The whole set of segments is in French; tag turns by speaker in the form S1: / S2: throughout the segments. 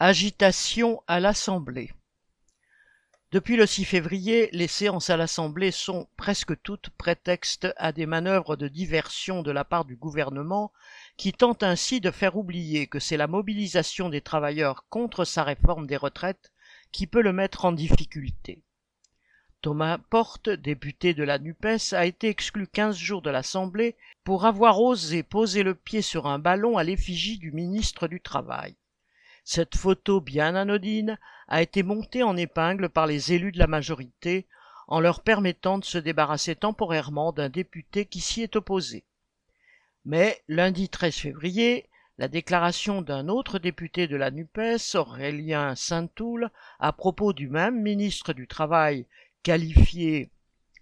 S1: Agitation à l'Assemblée. Depuis le 6 février, les séances à l'Assemblée sont presque toutes prétexte à des manœuvres de diversion de la part du gouvernement qui tente ainsi de faire oublier que c'est la mobilisation des travailleurs contre sa réforme des retraites qui peut le mettre en difficulté. Thomas Porte, député de la NUPES, a été exclu quinze jours de l'Assemblée pour avoir osé poser le pied sur un ballon à l'effigie du ministre du Travail. Cette photo bien anodine a été montée en épingle par les élus de la majorité en leur permettant de se débarrasser temporairement d'un député qui s'y est opposé. Mais lundi 13 février, la déclaration d'un autre député de la NUPES, Aurélien Saint-Toul, à propos du même ministre du Travail qualifié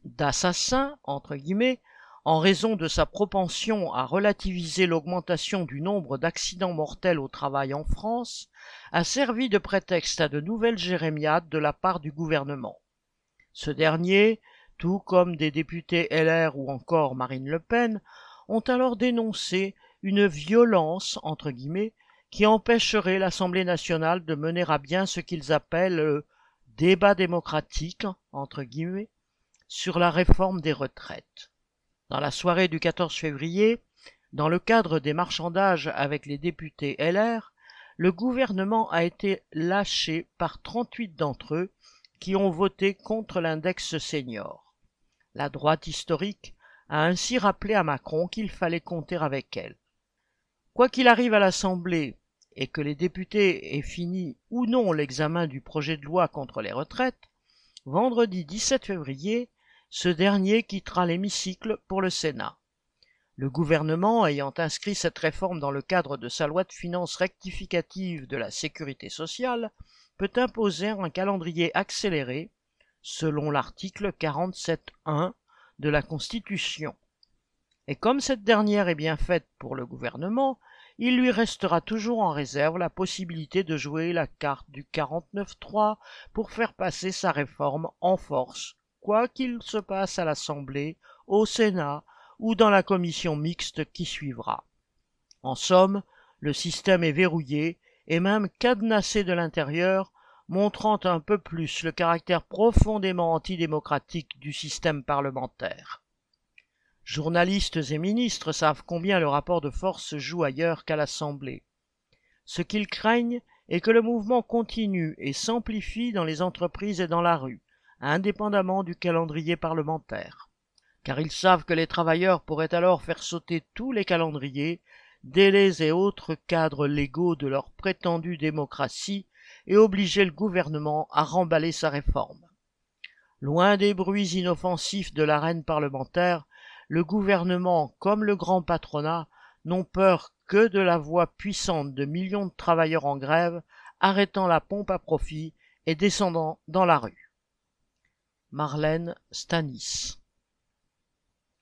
S1: d'assassin, entre guillemets, en raison de sa propension à relativiser l'augmentation du nombre d'accidents mortels au travail en France, a servi de prétexte à de nouvelles jérémiades de la part du gouvernement. Ce dernier, tout comme des députés LR ou encore Marine Le Pen, ont alors dénoncé une violence, entre guillemets, qui empêcherait l'Assemblée nationale de mener à bien ce qu'ils appellent le débat démocratique, entre guillemets, sur la réforme des retraites. Dans la soirée du 14 février, dans le cadre des marchandages avec les députés LR, le gouvernement a été lâché par 38 d'entre eux qui ont voté contre l'index senior. La droite historique a ainsi rappelé à Macron qu'il fallait compter avec elle. Quoi qu'il arrive à l'Assemblée et que les députés aient fini ou non l'examen du projet de loi contre les retraites, vendredi 17 février, ce dernier quittera l'hémicycle pour le Sénat. Le gouvernement, ayant inscrit cette réforme dans le cadre de sa loi de finances rectificative de la sécurité sociale, peut imposer un calendrier accéléré, selon l'article 47.1 de la Constitution. Et comme cette dernière est bien faite pour le gouvernement, il lui restera toujours en réserve la possibilité de jouer la carte du 49.3 pour faire passer sa réforme en force quoi qu'il se passe à l'Assemblée, au Sénat ou dans la commission mixte qui suivra. En somme, le système est verrouillé et même cadenassé de l'intérieur, montrant un peu plus le caractère profondément antidémocratique du système parlementaire. Journalistes et ministres savent combien le rapport de force se joue ailleurs qu'à l'Assemblée. Ce qu'ils craignent est que le mouvement continue et s'amplifie dans les entreprises et dans la rue, indépendamment du calendrier parlementaire, car ils savent que les travailleurs pourraient alors faire sauter tous les calendriers, délais et autres cadres légaux de leur prétendue démocratie et obliger le gouvernement à remballer sa réforme. Loin des bruits inoffensifs de l'arène parlementaire, le gouvernement comme le grand patronat n'ont peur que de la voix puissante de millions de travailleurs en grève arrêtant la pompe à profit et descendant dans la rue. Marlène Stanis